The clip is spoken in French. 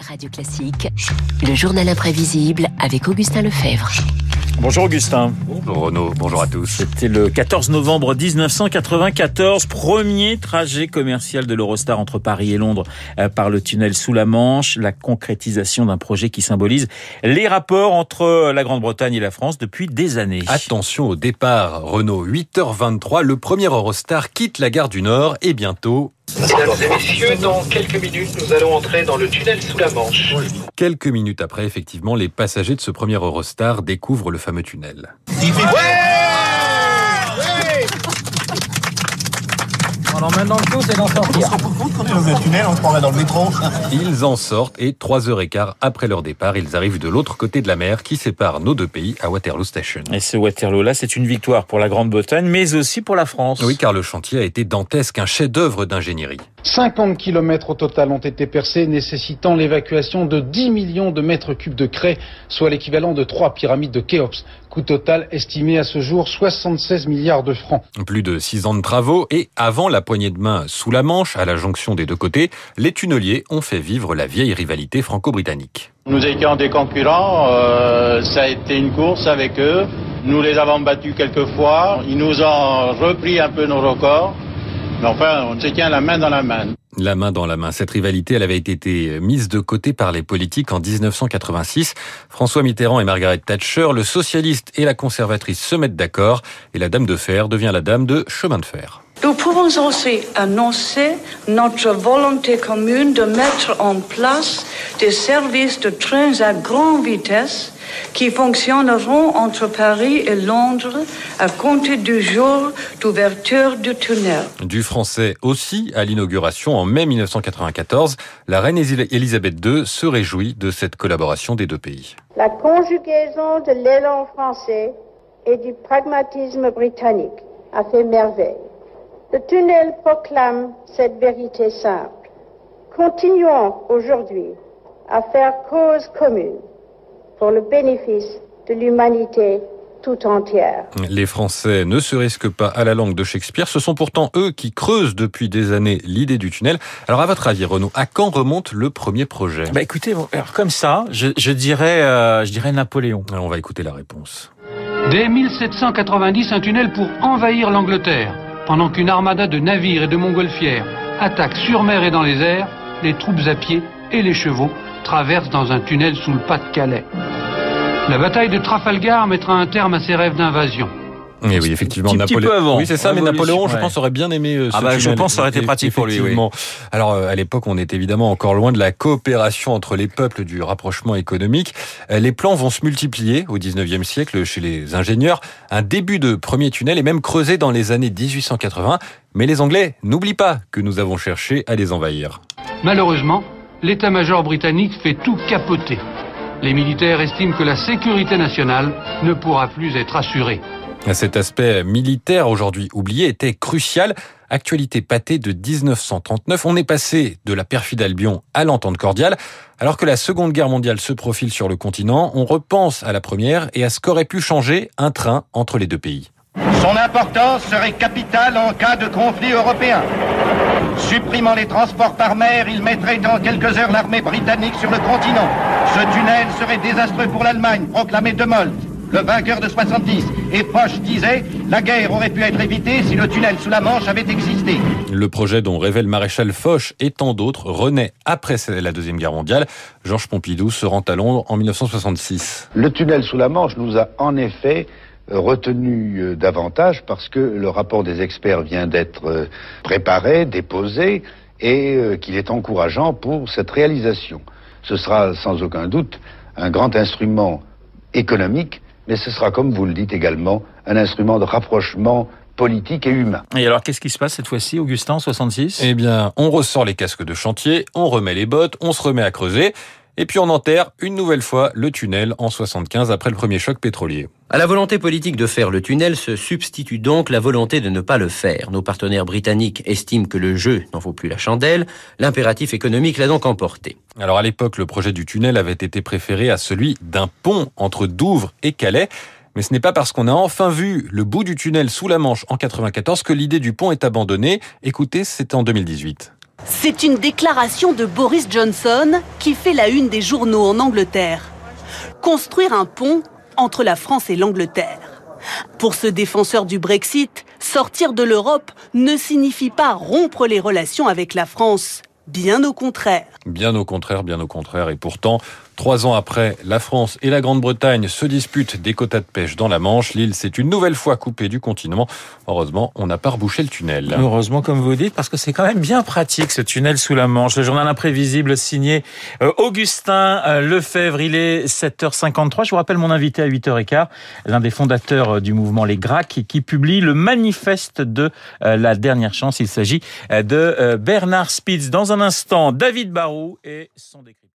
Radio Classique, le journal imprévisible avec Augustin Lefebvre. Bonjour Augustin. Bonjour Renaud, bonjour à tous. C'était le 14 novembre 1994, premier trajet commercial de l'Eurostar entre Paris et Londres euh, par le tunnel sous la Manche, la concrétisation d'un projet qui symbolise les rapports entre la Grande-Bretagne et la France depuis des années. Attention au départ, Renault, 8h23, le premier Eurostar quitte la gare du Nord et bientôt Mesdames et messieurs, dans quelques minutes, nous allons entrer dans le tunnel sous la Manche. Quelques minutes après, effectivement, les passagers de ce premier Eurostar découvrent le fameux tunnel. Alors maintenant, le coup, c'est d'en sortir. Ils en sortent et trois heures et quart après leur départ, ils arrivent de l'autre côté de la mer qui sépare nos deux pays à Waterloo Station. Et ce Waterloo-là, c'est une victoire pour la Grande-Bretagne, mais aussi pour la France. Oui, car le chantier a été dantesque, un chef-d'œuvre d'ingénierie. 50 km au total ont été percés, nécessitant l'évacuation de 10 millions de mètres cubes de craie, soit l'équivalent de trois pyramides de Khéops. Coût total estimé à ce jour 76 milliards de francs. Plus de six ans de travaux et avant la poignée de main sous la Manche, à la jonction des deux côtés, les tunneliers ont fait vivre la vieille rivalité franco-britannique. Nous étions des concurrents, euh, ça a été une course avec eux. Nous les avons battus quelques fois, ils nous ont repris un peu nos records. Mais enfin, on se tient la main dans la main. La main dans la main. Cette rivalité, elle avait été mise de côté par les politiques en 1986. François Mitterrand et Margaret Thatcher, le socialiste et la conservatrice se mettent d'accord et la dame de fer devient la dame de chemin de fer. Nous pouvons aussi annoncer notre volonté commune de mettre en place des services de trains à grande vitesse qui fonctionneront entre Paris et Londres à compter du jour d'ouverture du tunnel. Du français aussi à l'inauguration en mai 1994, la reine Elisabeth II se réjouit de cette collaboration des deux pays. La conjugaison de l'élan français et du pragmatisme britannique a fait merveille. Le tunnel proclame cette vérité simple. Continuons aujourd'hui à faire cause commune pour le bénéfice de l'humanité tout entière. Les Français ne se risquent pas à la langue de Shakespeare. Ce sont pourtant eux qui creusent depuis des années l'idée du tunnel. Alors, à votre avis, Renaud, à quand remonte le premier projet? Bah écoutez, alors comme ça, je, je dirais, euh, je dirais Napoléon. Alors, on va écouter la réponse. Dès 1790, un tunnel pour envahir l'Angleterre. Pendant qu'une armada de navires et de montgolfières attaque sur mer et dans les airs, les troupes à pied et les chevaux traversent dans un tunnel sous le Pas-de-Calais. La bataille de Trafalgar mettra un terme à ces rêves d'invasion. Et oui, effectivement, Petit- petit peu Napoléon. avant. Oui, c'est ça, mais Napoléon, je pense, aurait bien aimé euh, ce Ah bah, je pense que ça aurait été pratique pour lui. Alors, euh, à l'époque, on est évidemment encore loin de la coopération entre les peuples, du rapprochement économique. Euh, Les plans vont se multiplier au 19e siècle chez les ingénieurs. Un début de premier tunnel est même creusé dans les années 1880. Mais les Anglais n'oublient pas que nous avons cherché à les envahir. Malheureusement, l'état-major britannique fait tout capoter. Les militaires estiment que la sécurité nationale ne pourra plus être assurée. Cet aspect militaire aujourd'hui oublié était crucial. Actualité pâtée de 1939, on est passé de la perfide Albion à l'entente cordiale. Alors que la Seconde Guerre mondiale se profile sur le continent, on repense à la première et à ce qu'aurait pu changer un train entre les deux pays. Son importance serait capitale en cas de conflit européen. Supprimant les transports par mer, il mettrait dans quelques heures l'armée britannique sur le continent. Ce tunnel serait désastreux pour l'Allemagne, proclamait De Molt, le vainqueur de 70. Et Foch disait, la guerre aurait pu être évitée si le tunnel sous la Manche avait existé. Le projet dont rêvait le maréchal Foch et tant d'autres renaît après la Deuxième Guerre mondiale. Georges Pompidou se rend à Londres en 1966. Le tunnel sous la Manche nous a en effet euh, retenu euh, davantage parce que le rapport des experts vient d'être euh, préparé, déposé et qu'il est encourageant pour cette réalisation. Ce sera sans aucun doute un grand instrument économique, mais ce sera, comme vous le dites également, un instrument de rapprochement politique et humain. Et alors, qu'est-ce qui se passe cette fois-ci, Augustin, en 66 Eh bien, on ressort les casques de chantier, on remet les bottes, on se remet à creuser. Et puis on enterre une nouvelle fois le tunnel en 75 après le premier choc pétrolier. À la volonté politique de faire le tunnel se substitue donc la volonté de ne pas le faire. Nos partenaires britanniques estiment que le jeu n'en vaut plus la chandelle. L'impératif économique l'a donc emporté. Alors à l'époque, le projet du tunnel avait été préféré à celui d'un pont entre Douvres et Calais. Mais ce n'est pas parce qu'on a enfin vu le bout du tunnel sous la Manche en 94 que l'idée du pont est abandonnée. Écoutez, c'était en 2018. C'est une déclaration de Boris Johnson qui fait la une des journaux en Angleterre. Construire un pont entre la France et l'Angleterre. Pour ce défenseur du Brexit, sortir de l'Europe ne signifie pas rompre les relations avec la France. Bien au contraire. Bien au contraire, bien au contraire. Et pourtant, trois ans après, la France et la Grande-Bretagne se disputent des quotas de pêche dans la Manche. L'île s'est une nouvelle fois coupée du continent. Heureusement, on n'a pas rebouché le tunnel. Heureusement, comme vous dites, parce que c'est quand même bien pratique ce tunnel sous la Manche. Le journal imprévisible signé euh, Augustin euh, Lefebvre. Il est 7h53. Je vous rappelle mon invité à 8h15, l'un des fondateurs euh, du mouvement Les Gracs, qui publie le manifeste de la dernière chance. Il s'agit de Bernard Spitz. Dans instant, David Barou et son décryptage.